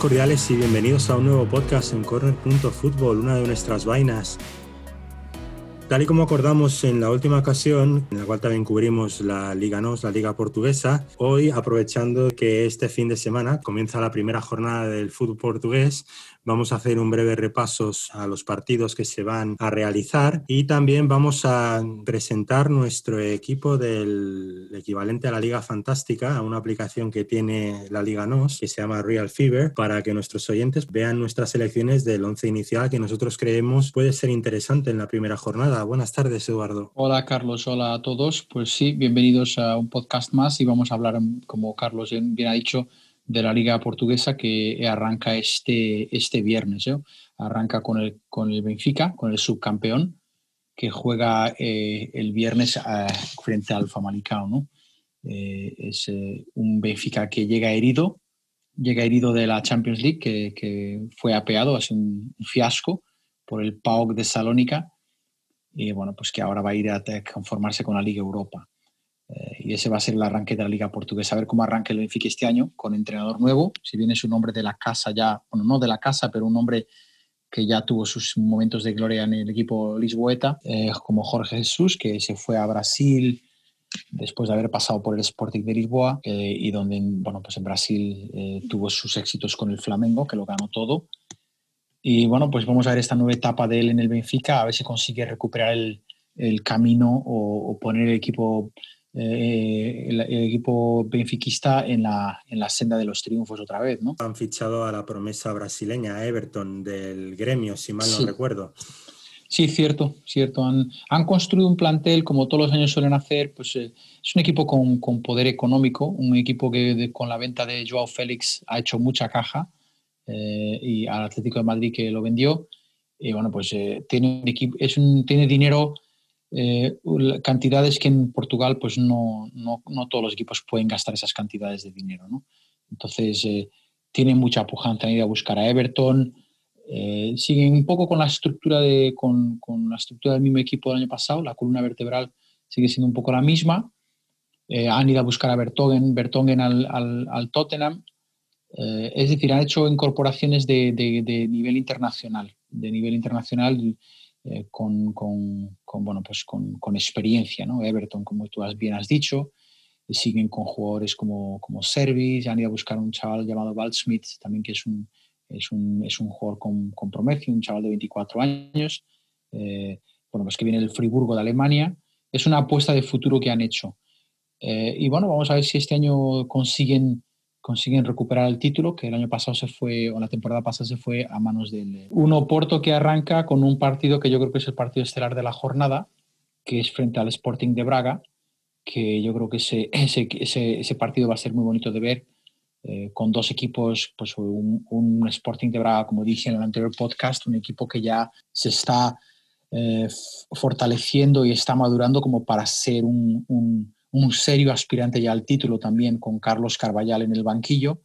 Cordiales y bienvenidos a un nuevo podcast en Corner.Football, una de nuestras vainas. Tal y como acordamos en la última ocasión, en la cual también cubrimos la Liga NOS, la Liga Portuguesa, hoy aprovechando que este fin de semana comienza la primera jornada del fútbol portugués, vamos a hacer un breve repaso a los partidos que se van a realizar y también vamos a presentar nuestro equipo del equivalente a la Liga Fantástica, a una aplicación que tiene la Liga NOS, que se llama Real Fever, para que nuestros oyentes vean nuestras selecciones del once inicial que nosotros creemos puede ser interesante en la primera jornada buenas tardes, Eduardo. Hola, Carlos. Hola a todos. Pues sí, bienvenidos a un podcast más y vamos a hablar, como Carlos bien ha dicho, de la Liga Portuguesa que arranca este, este viernes. ¿eh? Arranca con el, con el Benfica, con el subcampeón, que juega eh, el viernes eh, frente al Famalicão. ¿no? es un Benfica que llega herido, llega herido de la Champions League, que, fue apeado, hace un fiasco por el PAOK de Salónica y bueno, pues que ahora va a ir a conformarse con la Liga Europa. Eh, y ese va a ser el arranque de la Liga Portuguesa. A ver cómo arranca el Benfica este año con entrenador nuevo. Si bien es un hombre de la casa ya, bueno, no de la casa, pero un hombre que ya tuvo sus momentos de gloria en el equipo lisboeta, eh, como Jorge Jesús, que se fue a Brasil después de haber pasado por el Sporting de Lisboa eh, y donde, bueno, pues en Brasil tuvo sus éxitos con el Flamengo, que lo ganó todo y bueno, pues vamos a ver esta nueva etapa de él en el Benfica, a ver si consigue recuperar el, el camino o, poner el equipo, eh, el, equipo benfiquista en la, en la senda de los triunfos otra vez. ¿no? Han fichado a la promesa brasileña Everton del gremio, si mal no recuerdo. Sí, cierto, cierto. Han, han, construido un plantel, como todos los años suelen hacer, pues eh, es un equipo con, con, poder económico, un equipo que con la venta de Joao Félix ha hecho mucha caja eh, y al Atlético de Madrid que lo vendió. Y bueno, pues eh, tiene, es un, tiene dinero, eh, cantidades que en Portugal pues no, no, no, todos los equipos pueden gastar esas cantidades de dinero. ¿no? Entonces, tiene mucha pujanza en ir a buscar a Everton. siguen un poco con la estructura de con, con, la estructura del mismo equipo del año pasado la columna vertebral sigue siendo un poco la misma han ido a buscar a Bertogen, Bertogen al, al, al Tottenham eh, es decir, han hecho incorporaciones de, nivel internacional, de nivel internacional eh, con, bueno, pues con, experiencia, ¿no? Everton, como tú bien has dicho, eh, siguen con jugadores como, como Servis, han ido a buscar un chaval llamado Walt Smith, también que es un, es un, es un jugador con, con un chaval de 24 años, bueno, pues que viene del Friburgo de Alemania. Es una apuesta de futuro que han hecho. y bueno, vamos a ver si este año consiguen consiguen recuperar el título, que el año pasado se fue, o la temporada pasada se fue a manos del Uno Porto que arranca con un partido que yo creo que es el partido estelar de la jornada, que es frente al Sporting de Braga, que yo creo que ese, ese, ese, partido va a ser muy bonito de ver, eh, con dos equipos, pues un, un, Sporting de Braga, como dije en el anterior podcast, un equipo que ya se está eh, fortaleciendo y está madurando como para ser un, un un serio aspirante ya al título también con Carlos Carballal en el banquillo.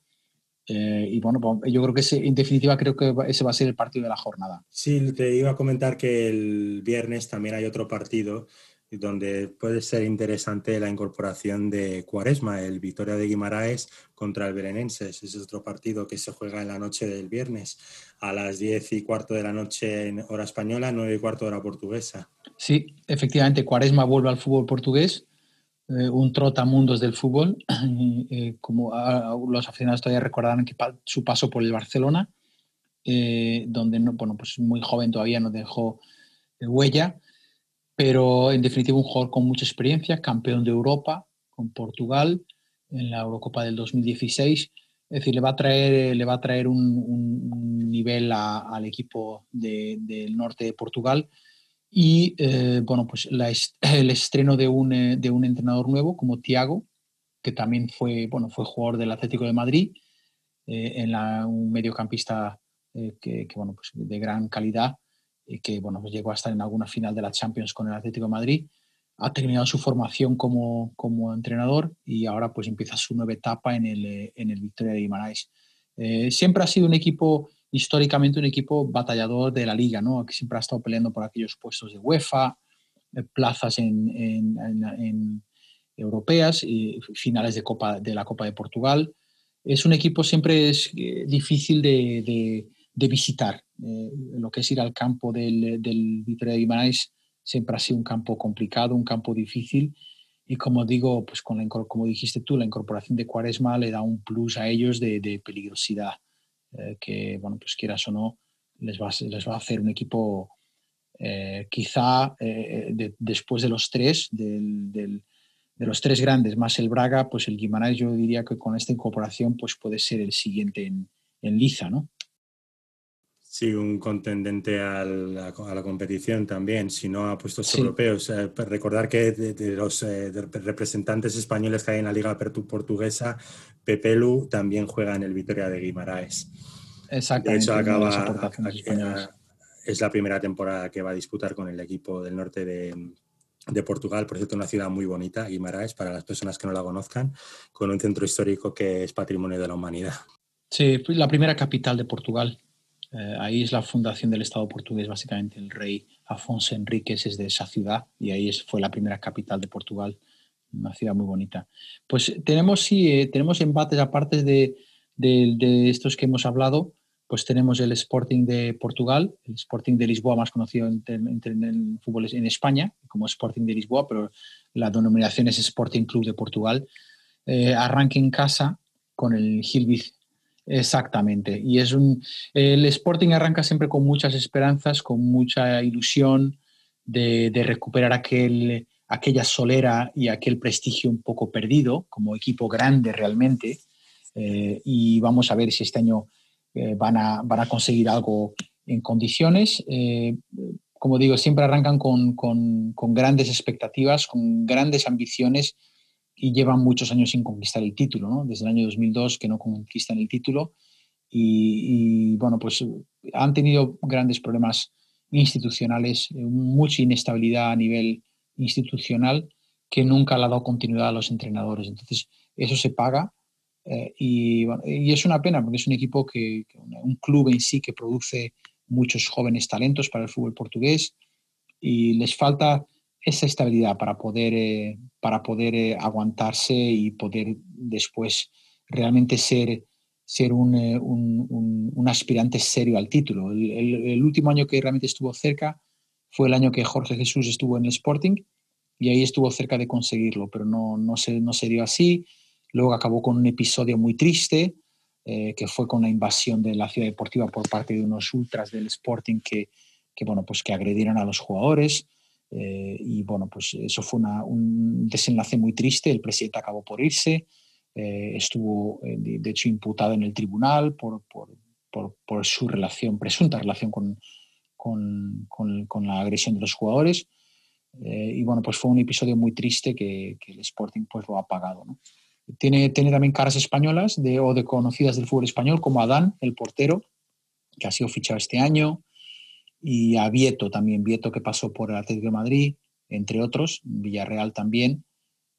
Eh, y bueno, pues, yo creo que ese, en definitiva creo que ese va a ser el partido de la jornada. Sí, te iba a comentar que el viernes también hay otro partido donde puede ser interesante la incorporación de Cuaresma, el Victoria de Guimaraes contra el Berenenses. Ese es otro partido que se juega en la noche del viernes a las 10 y cuarto de la noche en hora española, 9 y cuarto hora portuguesa. Sí, efectivamente, Cuaresma vuelve al fútbol portugués eh, un trotamundos del fútbol, eh, como los aficionados todavía recordarán que su paso por el Barcelona, eh, donde no, bueno, pues muy joven todavía no dejó huella, pero en definitiva un jugador con mucha experiencia, campeón de Europa con Portugal en la Eurocopa del 2016. Es decir, le va a traer, le va a traer un, nivel al equipo del norte de Portugal y eh, bueno, pues el estreno de un, eh, de un, entrenador nuevo como Tiago, que también fue, bueno, fue jugador del Atlético de Madrid, eh, en la, un mediocampista que, bueno, pues de gran calidad, y que bueno, pues llegó a estar en alguna final de la Champions con el Atlético de Madrid. Ha terminado su formación como, como entrenador y ahora pues empieza su nueva etapa en el, en el Victoria de Guimarães. siempre ha sido un equipo históricamente un equipo batallador de la liga, ¿no? que siempre ha estado peleando por aquellos puestos de UEFA, eh, plazas en, europeas y finales de, Copa, de la Copa de Portugal. es un equipo siempre es eh, difícil de, visitar. Eh, lo que es ir al campo del, del de Guimarães siempre ha sido un campo complicado, un campo difícil. Y como digo, pues con la, como dijiste tú, la incorporación de Cuaresma le da un plus a ellos de, peligrosidad, eh, que, bueno, pues quieras o no, les va, les va a hacer un equipo quizá después de los tres, de los tres grandes, más el Braga, pues el Guimarães yo diría que con esta incorporación pues puede ser el siguiente en, liza, ¿no? Sí, un contendente a la, competición también, si no a puestos europeos. Eh, pues recordar que de, los eh, representantes españoles que hay en la Liga Portuguesa, Pepelu también juega en el Vitoria de Guimaraes. Exactamente. De hecho, acaba, es la primera temporada que va a disputar con el equipo del norte de, de Portugal, por cierto, una ciudad muy bonita, Guimarães, para las personas que no la conozcan, con un centro histórico que es patrimonio de la humanidad. Sí, la primera capital de Portugal. Eh, ahí es la fundación del Estado portugués, básicamente el rey Afonso Enríquez es de esa ciudad y ahí es, fue la primera capital de Portugal, una ciudad muy bonita. Pues tenemos, sí, eh, tenemos embates aparte de, de estos que hemos hablado, pues tenemos el Sporting de Portugal, el Sporting de Lisboa, más conocido en, el fútbol en España como Sporting de Lisboa, pero la denominación es Sporting Club de Portugal. Eh, arranca en casa con el Gilbith, exactamente. Y es un, el Sporting arranca siempre con muchas esperanzas, con mucha ilusión de, recuperar aquel, aquella solera y aquel prestigio un poco perdido como equipo grande realmente. Eh, y vamos a ver si este año eh, van, a, van a conseguir algo en condiciones. Eh, como digo, siempre arrancan con, con, con, grandes expectativas, con grandes ambiciones y llevan muchos años sin conquistar el título, ¿no? desde el año 2002 que no conquistan el título y, bueno, pues han tenido grandes problemas institucionales, mucha inestabilidad a nivel institucional que nunca le ha dado continuidad a los entrenadores. Entonces, eso se paga eh, y, y, es una pena porque es un equipo que, un club en sí que produce muchos jóvenes talentos para el fútbol portugués y les falta esa estabilidad para poder, eh, para poder eh, aguantarse y poder después realmente ser, ser un, un, un, aspirante serio al título. El, el, último año que realmente estuvo cerca fue el año que Jorge Jesús estuvo en el Sporting y ahí estuvo cerca de conseguirlo, pero no, no, se, no se dio así Luego acabó con un episodio muy triste, eh, que fue con la invasión de la ciudad deportiva por parte de unos ultras del Sporting que, que bueno, pues que agredieron a los jugadores. Eh, y bueno, pues eso fue un desenlace muy triste. El presidente acabó por irse. Eh, estuvo, de, hecho, imputado en el tribunal por, por, por, su relación, presunta relación con, con, la agresión de los jugadores. y bueno, pues fue un episodio muy triste que, el Sporting pues lo ha pagado. Tiene, tiene también caras españolas de, o de conocidas del fútbol español, como Adán, el portero, que ha sido fichado este año, y a Vieto también, Vieto que pasó por el Atlético de Madrid, entre otros, Villarreal también.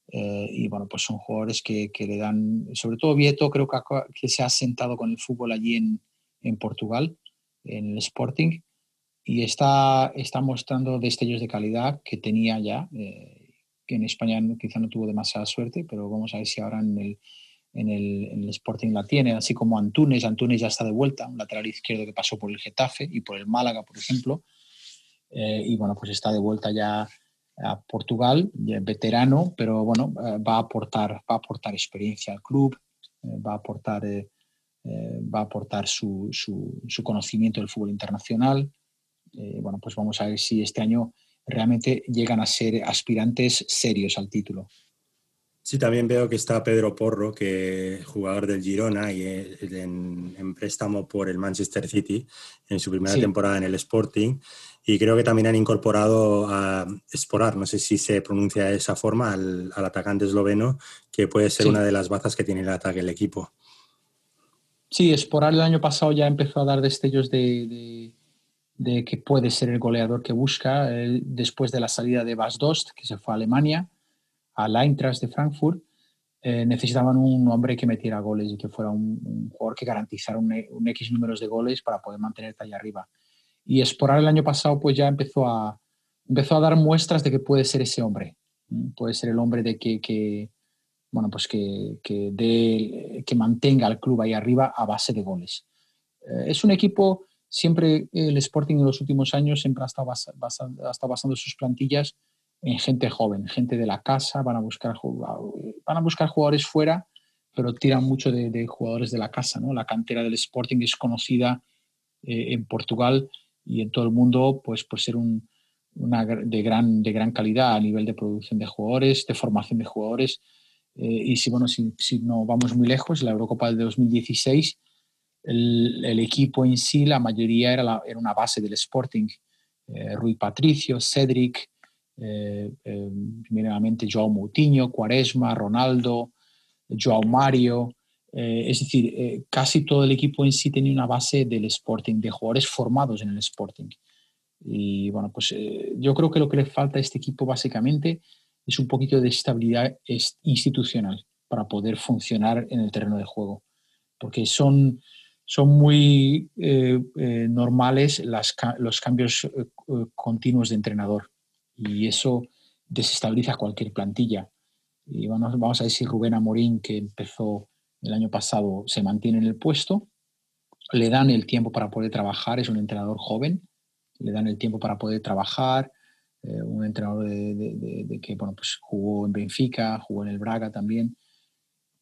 Eh, y bueno, pues son jugadores que, que, le dan, sobre todo Vieto, creo que, que se ha sentado con el fútbol allí en, en Portugal, en el Sporting, y está, está mostrando destellos de calidad que tenía ya. Eh, que en España quizá no tuvo demasiada suerte, pero vamos a ver si ahora en el, en el, en el, Sporting la tiene, así como Antunes. Antunes ya está de vuelta, un lateral izquierdo que pasó por el Getafe y por el Málaga, por ejemplo. Eh, y bueno, pues está de vuelta ya a Portugal, veterano, pero bueno, eh, va, a aportar, va a aportar experiencia al club, eh, va a aportar, va a aportar su, su, su, conocimiento del fútbol internacional. bueno, pues vamos a ver si este año realmente llegan a ser aspirantes serios al título. Sí, también veo que está Pedro Porro, que jugador del Girona y en, préstamo por el Manchester City en su primera temporada en el Sporting. Y creo que también han incorporado a Sporar, no sé si se pronuncia de esa forma, al, atacante esloveno, que puede ser una de las bazas que tiene el ataque el equipo. Sí, Sporar el año pasado ya empezó a dar destellos de de que puede ser el goleador que busca después de la salida de Bas Dost, que se fue a Alemania, al Eintracht de Frankfurt. Eh, necesitaban un hombre que metiera goles y que fuera un, jugador que garantizara un, X números de goles para poder mantenerte ahí arriba. Y Esporar el año pasado pues ya empezó a, empezó a dar muestras de que puede ser ese hombre. Puede ser el hombre de que, bueno, pues que, que, que mantenga al club ahí arriba a base de goles. Eh, es un equipo, siempre el Sporting en los últimos años siempre ha estado, ha estado basando sus plantillas en gente joven, gente de la casa, van a buscar, van a buscar jugadores fuera, pero tiran mucho de, jugadores de la casa. ¿no? La cantera del Sporting es conocida eh, en Portugal y en todo el mundo pues, por ser un, una, de, gran, de gran calidad a nivel de producción de jugadores, de formación de jugadores. Eh, y si, bueno, si, si, no vamos muy lejos, la Eurocopa de 2016, el, el equipo en sí, la mayoría era, era una base del Sporting. Eh, Rui Patricio, Cedric, eh, primeramente Joao Moutinho, Cuaresma, Ronaldo, Joao Mario. es decir, casi todo el equipo en sí tenía una base del Sporting, de jugadores formados en el Sporting. Y bueno, pues eh, yo creo que lo que le falta a este equipo básicamente es un poquito de estabilidad institucional para poder funcionar en el terreno de juego. Porque son, son muy eh, eh, normales los cambios continuos de entrenador y eso desestabiliza cualquier plantilla. Y vamos, vamos a ver si Rubén Amorín, que empezó el año pasado, se mantiene en el puesto, le dan el tiempo para poder trabajar, es un entrenador joven, le dan el tiempo para poder trabajar. Eh, un entrenador de, que bueno, pues jugó en Benfica, jugó en el Braga también.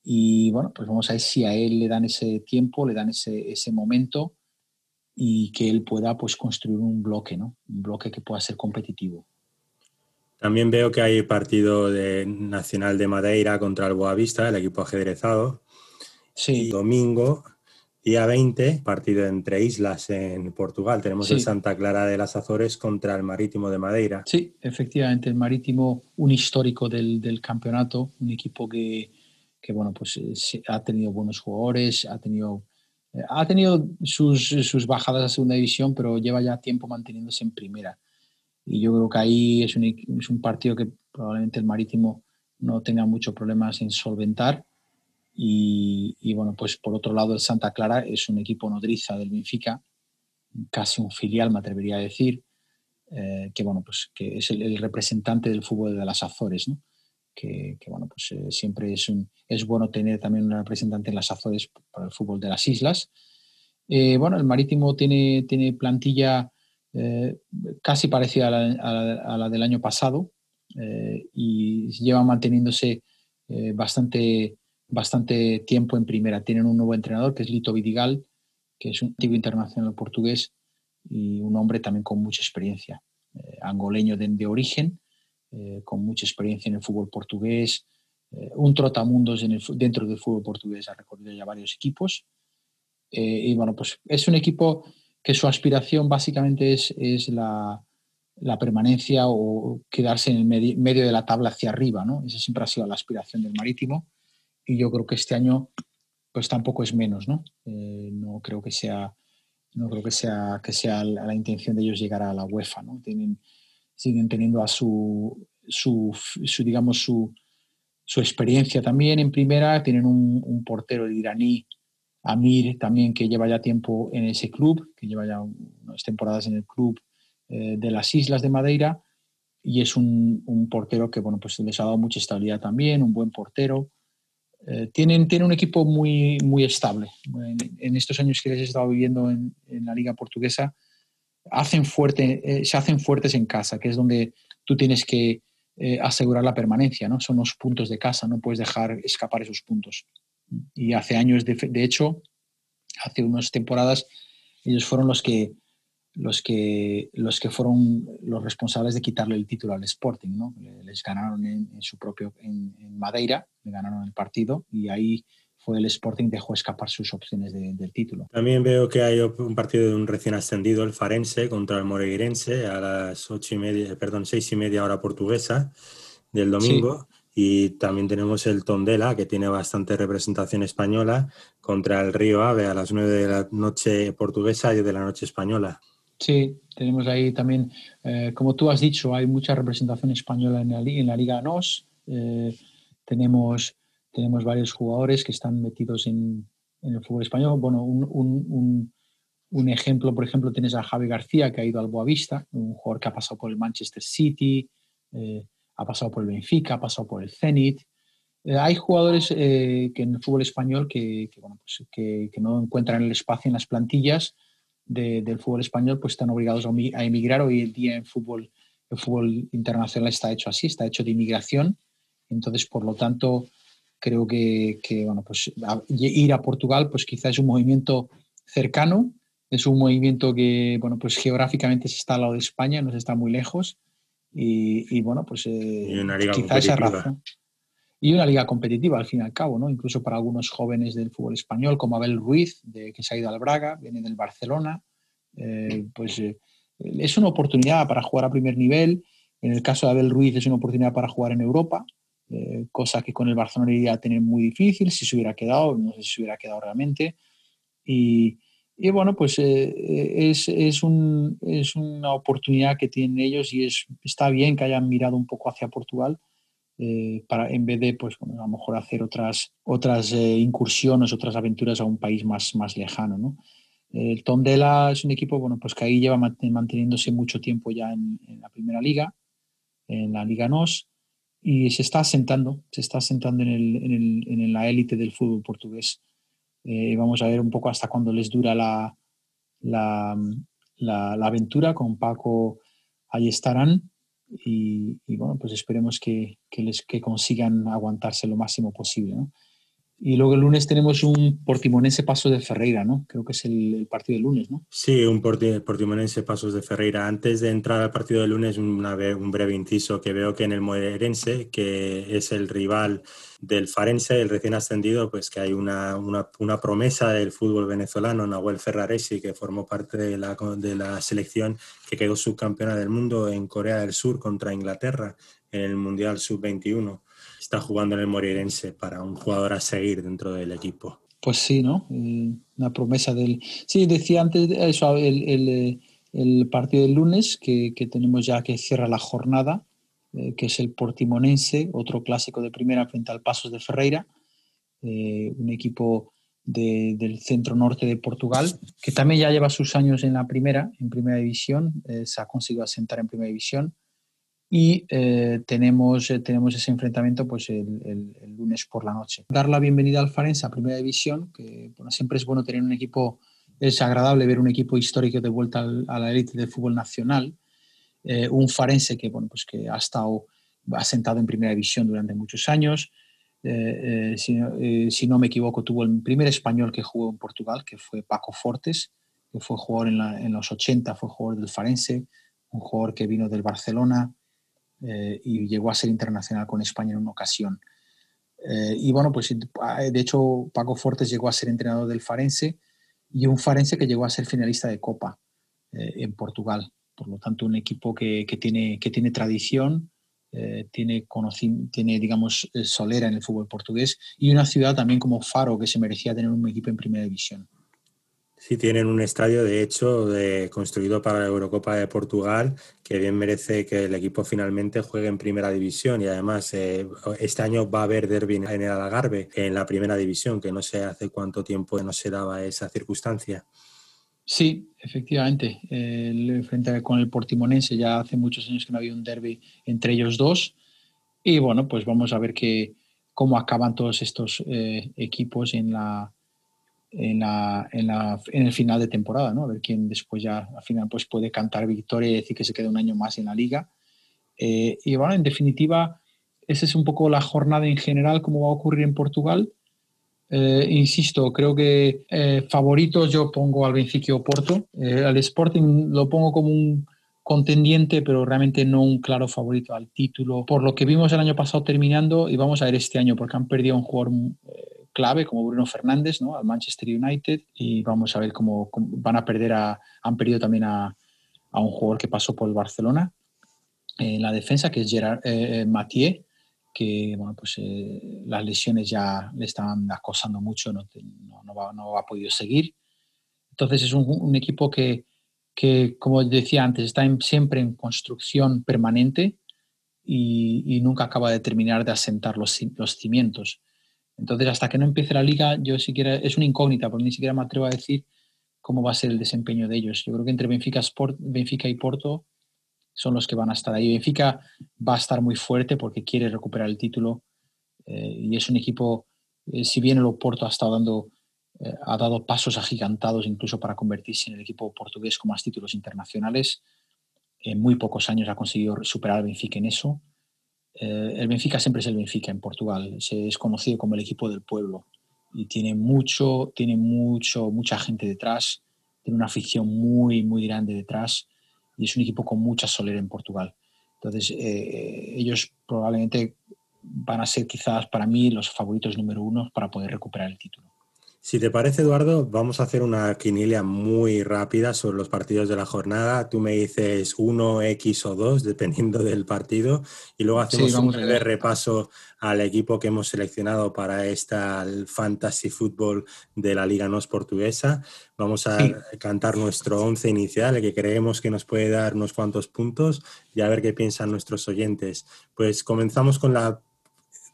Y bueno, pues vamos a ver si a él le dan ese tiempo, le dan ese, ese momento y que él pueda pues construir un bloque, ¿no? Un bloque que pueda ser competitivo. También veo que hay partido de Nacional de Madeira contra el Boavista, el equipo ajedrezado. Sí. domingo Día 20, partido entre islas en Portugal. Tenemos el Santa Clara de las Azores contra el Marítimo de Madeira. Sí, efectivamente, el Marítimo, un histórico del, campeonato, un equipo que, bueno, pues eh, ha tenido buenos jugadores, ha tenido, eh, ha tenido sus, sus, bajadas a segunda división, pero lleva ya tiempo manteniéndose en primera. Y yo creo que ahí es un, es un partido que probablemente el Marítimo no tenga muchos problemas en solventar y, bueno, pues por otro lado, el Santa Clara es un equipo nodriza del Benfica, casi un filial, me atrevería a decir, eh, que bueno, pues que es el, representante del fútbol de las Azores, ¿no? Que, bueno, pues eh, siempre es, un, es bueno tener también un representante en las Azores para el fútbol de las islas. Eh, bueno, el Marítimo tiene, tiene plantilla casi parecida a la, del año pasado y lleva manteniéndose bastante bastante tiempo en primera. Tienen un nuevo entrenador que es Lito Vidigal, que es un antiguo internacional portugués y un hombre también con mucha experiencia, eh, angoleño de, origen, eh, con mucha experiencia en el fútbol portugués, eh, un trotamundos en dentro del fútbol portugués, ha recorrido ya varios equipos. y bueno, pues es un equipo que su aspiración básicamente es, es la, la, permanencia o quedarse en el medio, de la tabla hacia arriba, ¿no? Esa siempre ha sido la aspiración del Marítimo y yo creo que este año pues tampoco es menos, ¿no? Eh, no creo que sea no creo que sea que sea la, intención de ellos llegar a la UEFA, ¿no? Tienen, siguen teniendo a su, su, digamos su, su, experiencia también en primera, tienen un, portero iraní Amir también que lleva ya tiempo en ese club, que lleva ya unas temporadas en el club eh, de las Islas de Madeira y es un, portero que bueno pues les ha dado mucha estabilidad también, un buen portero. Eh, tienen, tienen un equipo muy, muy estable. En, estos años que les he estado viviendo en, la liga portuguesa, hacen fuerte, eh, se hacen fuertes en casa, que es donde tú tienes que eh, asegurar la permanencia, ¿no? Son los puntos de casa, no puedes dejar escapar esos puntos. Y hace años, de, de hecho, hace unas temporadas, ellos fueron los que los que, los que fueron los responsables de quitarle el título al Sporting. ¿no? Les ganaron en, su propio, en, Madeira, le ganaron el partido y ahí fue el Sporting dejó escapar sus opciones del título. También veo que hay un partido de un recién ascendido, el Farense, contra el Moreguirense a las ocho y media, perdón, seis y media hora portuguesa del domingo. Y también tenemos el Tondela, que tiene bastante representación española, contra el Río Ave a las nueve de la noche portuguesa y de la noche española. Sí, tenemos ahí también, eh, como tú has dicho, hay mucha representación española en la, en la Liga NOS. Eh, tenemos, tenemos varios jugadores que están metidos en, en el fútbol español. Bueno, un, un, un, ejemplo, por ejemplo, tienes a Javi García, que ha ido al Boavista, un jugador que ha pasado por el Manchester City, eh, ha pasado por el Benfica, ha pasado por el Zenit. Eh, hay jugadores que en el fútbol español que, bueno, pues que, no encuentran el espacio en las plantillas del fútbol español, pues están obligados a, emigrar. Hoy en día en fútbol, el fútbol internacional está hecho así, está hecho de inmigración. Entonces, por lo tanto, creo que, bueno, pues ir a Portugal pues quizás es un movimiento cercano, es un movimiento que bueno, pues geográficamente se está al lado de España, no se está muy lejos y, bueno, pues eh, quizás esa razón. Y una liga competitiva al fin y al cabo, ¿no? Incluso para algunos jóvenes del fútbol español, como Abel Ruiz, de, que se ha ido al Braga, viene del Barcelona, eh, pues eh, es una oportunidad para jugar a primer nivel. En el caso de Abel Ruiz es una oportunidad para jugar en Europa, eh, cosa que con el Barcelona iría a tener muy difícil si se hubiera quedado, no sé si se hubiera quedado realmente. Y, y bueno, pues eh, es, es, un, es, una oportunidad que tienen ellos y es, está bien que hayan mirado un poco hacia Portugal. Eh, para, en vez de pues, bueno, a lo mejor hacer otras, otras incursiones, otras aventuras a un país más, más lejano. ¿no? El Tondela es un equipo bueno, pues que ahí lleva manteniéndose mucho tiempo ya en, en la primera liga, en la Liga NOS, y se está asentando, se está asentando en, el, en, el, en la élite del fútbol portugués. Eh, vamos a ver un poco hasta cuándo les dura la, la, la, aventura. Con Paco ahí estarán y, y bueno, pues esperemos que, que, les, que consigan aguantarse lo máximo posible. ¿no? Y luego el lunes tenemos un Portimonense Pasos de Ferreira, ¿no? Creo que es el, partido del lunes, ¿no? Sí, un Portimonense Pasos de Ferreira. Antes de entrar al partido del lunes, una, un breve inciso que veo que en el Moerense, que es el rival del Farense, el recién ascendido, pues que hay una, una, una promesa del fútbol venezolano, Nahuel Ferraresi, que formó parte de la, de la selección que quedó subcampeona del mundo en Corea del Sur contra Inglaterra en el Mundial Sub-21 está jugando en el Morirense para un jugador a seguir dentro del equipo. Pues sí, ¿no? Eh, una promesa del... Sí, decía antes eso, el, el, partido del lunes que, que, tenemos ya que cierra la jornada, eh, que es el Portimonense, otro clásico de primera frente al Pasos de Ferreira, eh, un equipo de, del centro norte de Portugal, que también ya lleva sus años en la primera, en primera división, se ha conseguido asentar en primera división y eh, tenemos, eh, tenemos ese enfrentamiento pues el, el, lunes por la noche. Dar la bienvenida al Farense a Primera División, que bueno, siempre es bueno tener un equipo, es agradable ver un equipo histórico de vuelta al, a la élite del fútbol nacional, eh, un Farense que, bueno, pues que ha estado asentado en Primera División durante muchos años, si, si, no me equivoco, tuvo el primer español que jugó en Portugal, que fue Paco Fortes, que fue jugador en, la, en los 80, fue jugador del Farense, un jugador que vino del Barcelona, eh, y llegó a ser internacional con España en una ocasión. Eh, y bueno, pues de hecho Paco Fortes llegó a ser entrenador del Farense y un Farense que llegó a ser finalista de Copa eh, en Portugal. Por lo tanto, un equipo que, que tiene, que tiene tradición, tiene, tiene, digamos, solera en el fútbol portugués y una ciudad también como Faro que se merecía tener un equipo en primera división. Sí, tienen un estadio, de hecho, construido para la Eurocopa de Portugal, que bien merece que el equipo finalmente juegue en primera división. Y además, eh, este año va a haber derby en el Algarve, en la primera división, que no sé hace cuánto tiempo no se daba esa circunstancia. Sí, efectivamente. El, frente con el Portimonense ya hace muchos años que no había un derby entre ellos dos. Y bueno, pues vamos a ver cómo acaban todos estos eh, equipos en la en, la, en, la, en, el final de temporada, ¿no? A ver quién después ya al final pues puede cantar victoria y decir que se queda un año más en la liga. Eh, y bueno, en definitiva, esa es un poco la jornada en general, cómo va a ocurrir en Portugal. Eh, insisto, creo que eh, favoritos yo pongo al Benfica Porto. al Sporting lo pongo como un contendiente, pero realmente no un claro favorito al título. Por lo que vimos el año pasado terminando, y vamos a ver este año, porque han perdido un jugador clave como Bruno Fernández ¿no? al Manchester United y vamos a ver cómo, van a perder a, han perdido también a, un jugador que pasó por el Barcelona en la defensa que es Gerard eh, eh Mathieu que bueno, pues, eh, las lesiones ya le estaban acosando mucho, no, no, va, no ha podido seguir. Entonces es un, equipo que, que, como decía antes, está siempre en construcción permanente y, y, nunca acaba de terminar de asentar los, los cimientos. Entonces, hasta que no empiece la liga, yo siquiera, es una incógnita, porque ni siquiera me atrevo a decir cómo va a ser el desempeño de ellos. Yo creo que entre Benfica, Sport, Benfica y Porto son los que van a estar ahí. Benfica va a estar muy fuerte porque quiere recuperar el título y es un equipo, si bien el Oporto ha estado dando ha dado pasos agigantados incluso para convertirse en el equipo portugués con más títulos internacionales. En muy pocos años ha conseguido superar al Benfica en eso. El Benfica siempre es el Benfica en Portugal. Se es conocido como el equipo del pueblo y tiene mucho, tiene mucho, mucha gente detrás, tiene una afición muy, muy grande detrás y es un equipo con mucha solera en Portugal. Entonces, eh, ellos probablemente van a ser quizás para mí los favoritos número uno para poder recuperar el título. Si te parece, Eduardo, vamos a hacer una quinilia muy rápida sobre los partidos de la jornada. Tú me dices uno, X o dos, dependiendo del partido, y luego hacemos un breve repaso al equipo que hemos seleccionado para esta Fantasy Football de la Liga NOS portuguesa. Vamos a cantar nuestro once inicial, el que creemos que nos puede dar unos cuantos puntos, y a ver qué piensan nuestros oyentes. Pues comenzamos con la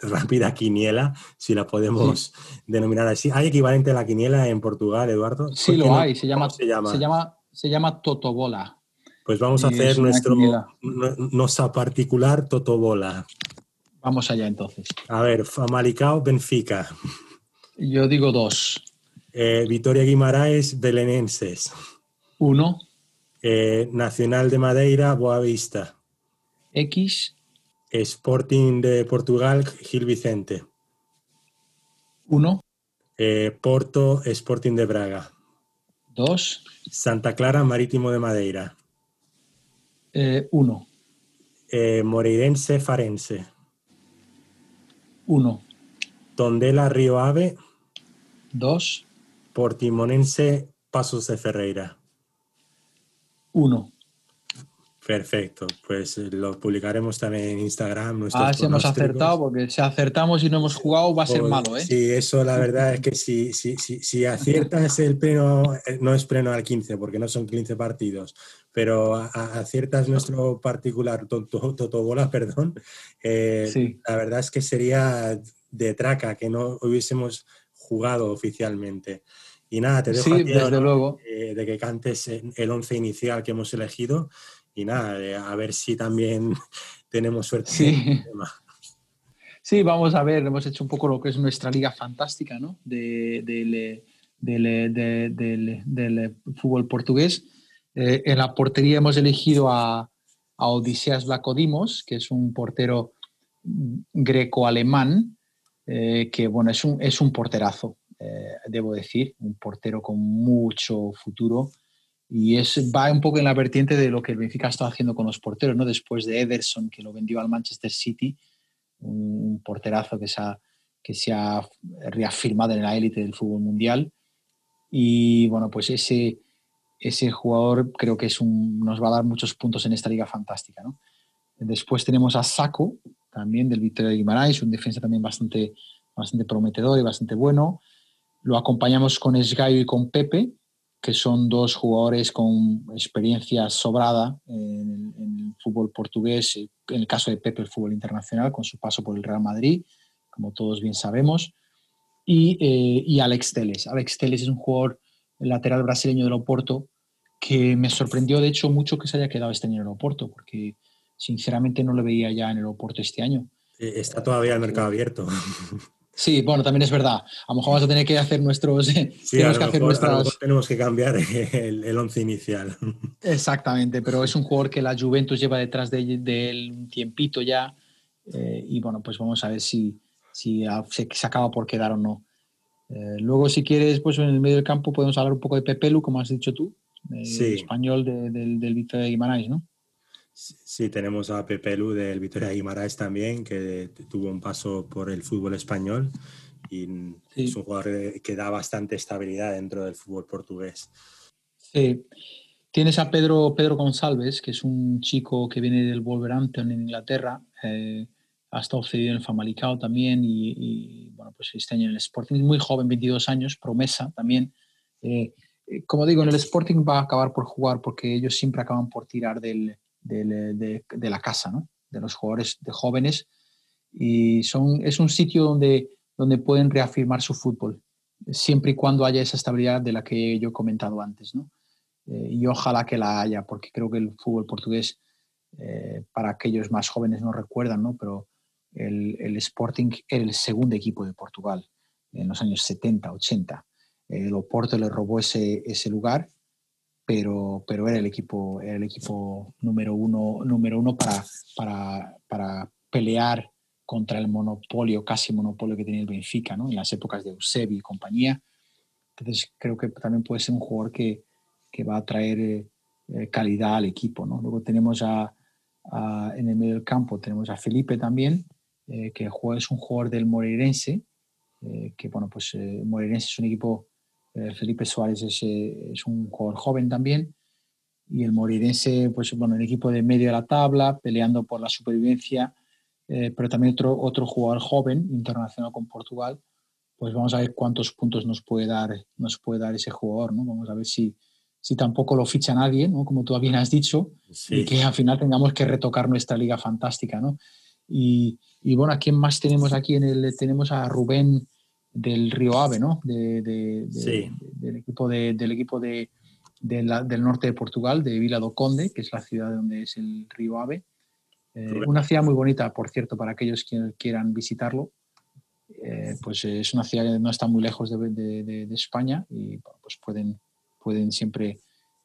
rápida quiniela, si la podemos denominar así. ¿Hay equivalente a la quiniela en Portugal, Eduardo? Sí, lo hay, se llama, se llama? Se llama, se llama Totobola. Pues vamos a hacer nuestro nuestra particular Totobola. Vamos allá entonces. A ver, Famalicao, Benfica. Yo digo dos. Eh, Vitoria Guimaraes, Belenenses. Uno. Eh, Nacional de Madeira, Boavista. X. Sporting de Portugal, Gil Vicente. Uno. Eh, Porto, Sporting de Braga. Dos. Santa Clara, Marítimo de Madeira. Eh, uno. Eh, Moreirense, Farense. Uno. Tondela, Río Ave. Dos. Portimonense, Pasos de Ferreira. Uno. Perfecto, pues eh, lo publicaremos también en Instagram. Ah, si hemos acertado, porque si acertamos y no hemos jugado va a ser pues, malo, ¿eh? Sí, eso la verdad es que si, si, si, si aciertas el pleno, eh, no es pleno al 15, porque no son 15 partidos, pero aciertas nuestro particular Totobola, perdón, eh, la verdad es que sería de traca que no hubiésemos jugado oficialmente. Y nada, te dejo sí, desde luego. de que cantes el 11 inicial que hemos elegido y nada, a ver si también tenemos suerte. Sí. sí, vamos a ver, hemos hecho un poco lo que es nuestra liga fantástica, ¿no? del, del, fútbol portugués. Eh, en la portería hemos elegido a, a Odiseas Lacodimos, que es un portero greco-alemán, eh, que bueno, es un, es un porterazo, eh, debo decir, un portero con mucho futuro y es, va un poco en la vertiente de lo que el Benfica estado haciendo con los porteros, ¿no? Después de Ederson, que lo vendió al Manchester City, un, porterazo que se, ha, que se ha reafirmado en la élite del fútbol mundial. Y bueno, pues ese, ese jugador creo que es un, nos va a dar muchos puntos en esta liga fantástica, ¿no? Después tenemos a Saco, también del Victoria de Guimarães, un defensa también bastante, bastante prometedor y bastante bueno. Lo acompañamos con Esgaio y con Pepe, que son dos jugadores con experiencia sobrada en, el fútbol portugués, en el caso de Pepe el fútbol internacional, con su paso por el Real Madrid, como todos bien sabemos, y, eh, y Alex Teles. Alex Teles es un jugador lateral brasileño del Oporto que me sorprendió de hecho mucho que se haya quedado este año en el Oporto, porque sinceramente no lo veía ya en el Oporto este año. Eh, está todavía el mercado abierto. Sí, bueno, también es verdad. A lo mejor vamos a tener que hacer nuestros. Sí, tenemos, que hacer nuestras... tenemos que cambiar el, once inicial. Exactamente, pero es un jugador que la Juventus lleva detrás de, él un tiempito ya. Eh, y bueno, pues vamos a ver si, si se, acaba por quedar o no. Eh, luego, si quieres, pues en el medio del campo podemos hablar un poco de Pepelu, como has dicho tú, el español del, del Victoria de Guimarães, ¿no? Sí, tenemos a Pepe Lu del Vitoria Guimaraes también, que tuvo un paso por el fútbol español y es un jugador que da bastante estabilidad dentro del fútbol portugués. Sí. Tienes a Pedro, Pedro González, que es un chico que viene del Wolverhampton en Inglaterra. Eh, ha estado cedido en el Famalicao también y, bueno, pues este año en el Sporting. Muy joven, 22 años, promesa también. Eh, eh, como digo, en el Sporting va a acabar por jugar porque ellos siempre acaban por tirar del, de, de, la casa, de los jugadores de jóvenes. Y son, es un sitio donde, donde pueden reafirmar su fútbol, siempre y cuando haya esa estabilidad de la que yo he comentado antes. ¿no? Eh, y ojalá que la haya, porque creo que el fútbol portugués, eh, para aquellos más jóvenes no recuerdan, ¿no? pero el, Sporting era el segundo equipo de Portugal en los años 70, 80. El Oporto le robó ese, ese lugar, pero, pero era, el equipo, el equipo número uno, número uno para, para, para pelear contra el monopolio, casi monopolio que tenía el Benfica, ¿no? en las épocas de Eusebio y compañía. Entonces creo que también puede ser un jugador que, que va a traer eh, calidad al equipo. ¿no? Luego tenemos a, en el medio del campo, tenemos a Felipe también, eh, que es un jugador del Moreirense, eh, que bueno, pues eh, Moreirense es un equipo, Felipe Suárez es, es, un jugador joven también, y el Moreirense, pues bueno, el equipo de medio de la tabla, peleando por la supervivencia, pero también otro, otro jugador joven, internacional con Portugal, pues vamos a ver cuántos puntos nos puede dar, nos puede dar ese jugador, ¿no? Vamos a ver si, si tampoco lo ficha nadie, ¿no? Como tú bien has dicho, y que al final tengamos que retocar nuestra liga fantástica, ¿no? Y, y bueno, ¿a quién más tenemos aquí? En el, tenemos a Rubén del Río Ave, ¿no? De, del equipo, de, del, equipo de, del norte de Portugal, de Vila do Conde, que es la ciudad donde es el Río Ave. Eh, una ciudad muy bonita, por cierto, para aquellos que quieran visitarlo. Eh, pues es una ciudad que no está muy lejos de, España y pues pueden, pueden siempre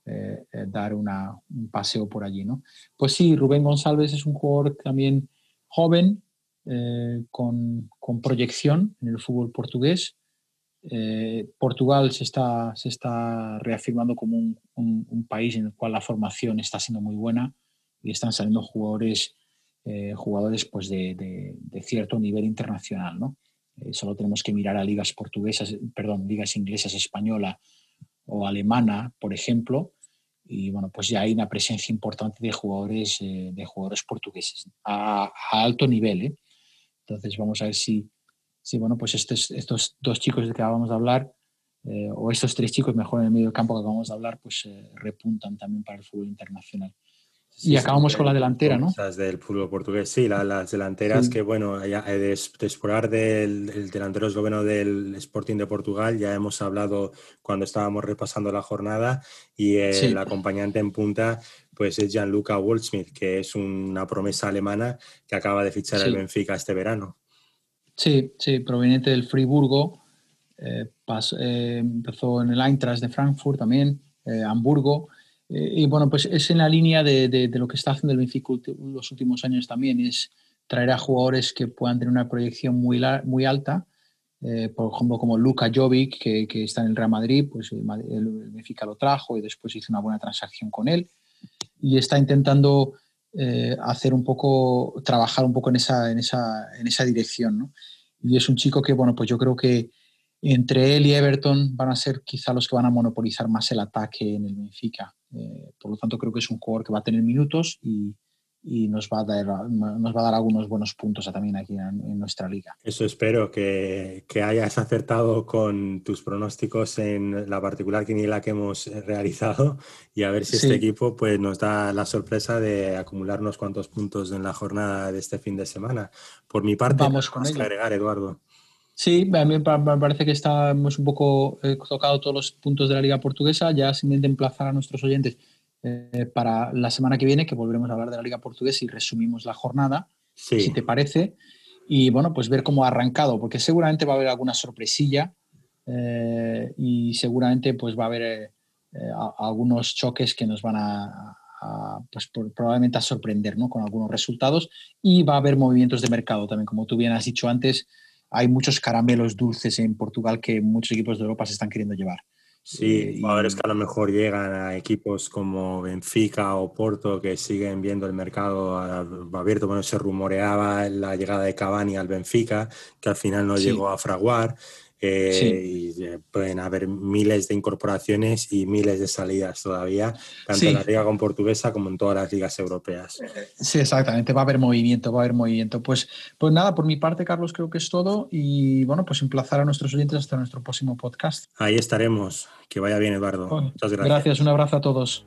eh, dar una, un paseo por allí. ¿no? Pues sí, Rubén González es un jugador también joven, eh, con, con, proyección en el fútbol portugués. Eh, Portugal se está, se está reafirmando como un, un, país en el cual la formación está siendo muy buena y están saliendo jugadores, eh, jugadores pues de, de, cierto nivel internacional. ¿no? solo tenemos que mirar a ligas portuguesas, perdón, ligas inglesas, española o alemana, por ejemplo, y bueno, pues ya hay una presencia importante de jugadores, eh, de jugadores portugueses a, alto nivel. ¿eh? Entonces vamos a ver si, si bueno, pues estos, estos dos chicos de que acabamos de hablar, eh, o estos tres chicos mejor en el medio campo que acabamos de hablar, pues repuntan también para el fútbol internacional y acabamos con la delantera, ¿no? Del fútbol portugués, sí, las delanteras que, bueno, ya, de, de, explorar del delantero esloveno del Sporting de Portugal, ya hemos hablado cuando estábamos repasando la jornada y el acompañante en punta pues es Gianluca Woldsmith, que es una promesa alemana que acaba de fichar el Benfica este verano. Sí, sí, proveniente del Friburgo, eh, eh, empezó en el Eintracht de Frankfurt también, eh, Hamburgo, eh, y bueno, pues es en la línea de, de, lo que está haciendo el Benfica los últimos años también, es traer a jugadores que puedan tener una proyección muy, muy alta, eh, por ejemplo como Luka Jovic, que, que, está en el Real Madrid, pues el, Benfica lo trajo y después hizo una buena transacción con él y está intentando eh, hacer un poco, trabajar un poco en esa, en esa, en esa dirección. ¿no? Y es un chico que, bueno, pues yo creo que entre él y Everton van a ser quizá los que van a monopolizar más el ataque en el Benfica. Eh, por lo tanto, creo que es un jugador que va a tener minutos y, nos, va a dar, nos va a dar algunos buenos puntos también aquí en, nuestra liga. Eso espero, que, que, hayas acertado con tus pronósticos en la particular quiniela que hemos realizado y a ver si este equipo pues, nos da la sorpresa de acumular unos cuantos puntos en la jornada de este fin de semana. Por mi parte, vamos con que agregar, Eduardo. Sí, a mí me parece que estamos un poco eh, tocado todos los puntos de la Liga Portuguesa. Ya simplemente emplazar a nuestros oyentes eh, para la semana que viene, que volveremos a hablar de la Liga Portuguesa y resumimos la jornada, si te parece. Y bueno, pues ver cómo ha arrancado, porque seguramente va a haber alguna sorpresilla eh, y seguramente pues va a haber algunos choques que nos van a, pues probablemente a sorprender ¿no? con algunos resultados y va a haber movimientos de mercado también, como tú bien has dicho antes hay muchos caramelos dulces en Portugal que muchos equipos de Europa se están queriendo llevar. Sí, jugadores eh, que a lo mejor llegan a equipos como Benfica o Porto que siguen viendo el mercado abierto. Bueno, se rumoreaba la llegada de Cavani al Benfica, que al final no llegó a fraguar. Eh, y eh, pueden haber miles de incorporaciones y miles de salidas todavía, tanto en la liga con portuguesa como en todas las ligas europeas. Eh, sí, exactamente, va a haber movimiento, va a haber movimiento. Pues, pues nada, por mi parte, Carlos, creo que es todo y bueno, pues emplazar a nuestros oyentes hasta nuestro próximo podcast. Ahí estaremos. Que vaya bien, Eduardo. Muchas gracias. Gracias, un abrazo a todos.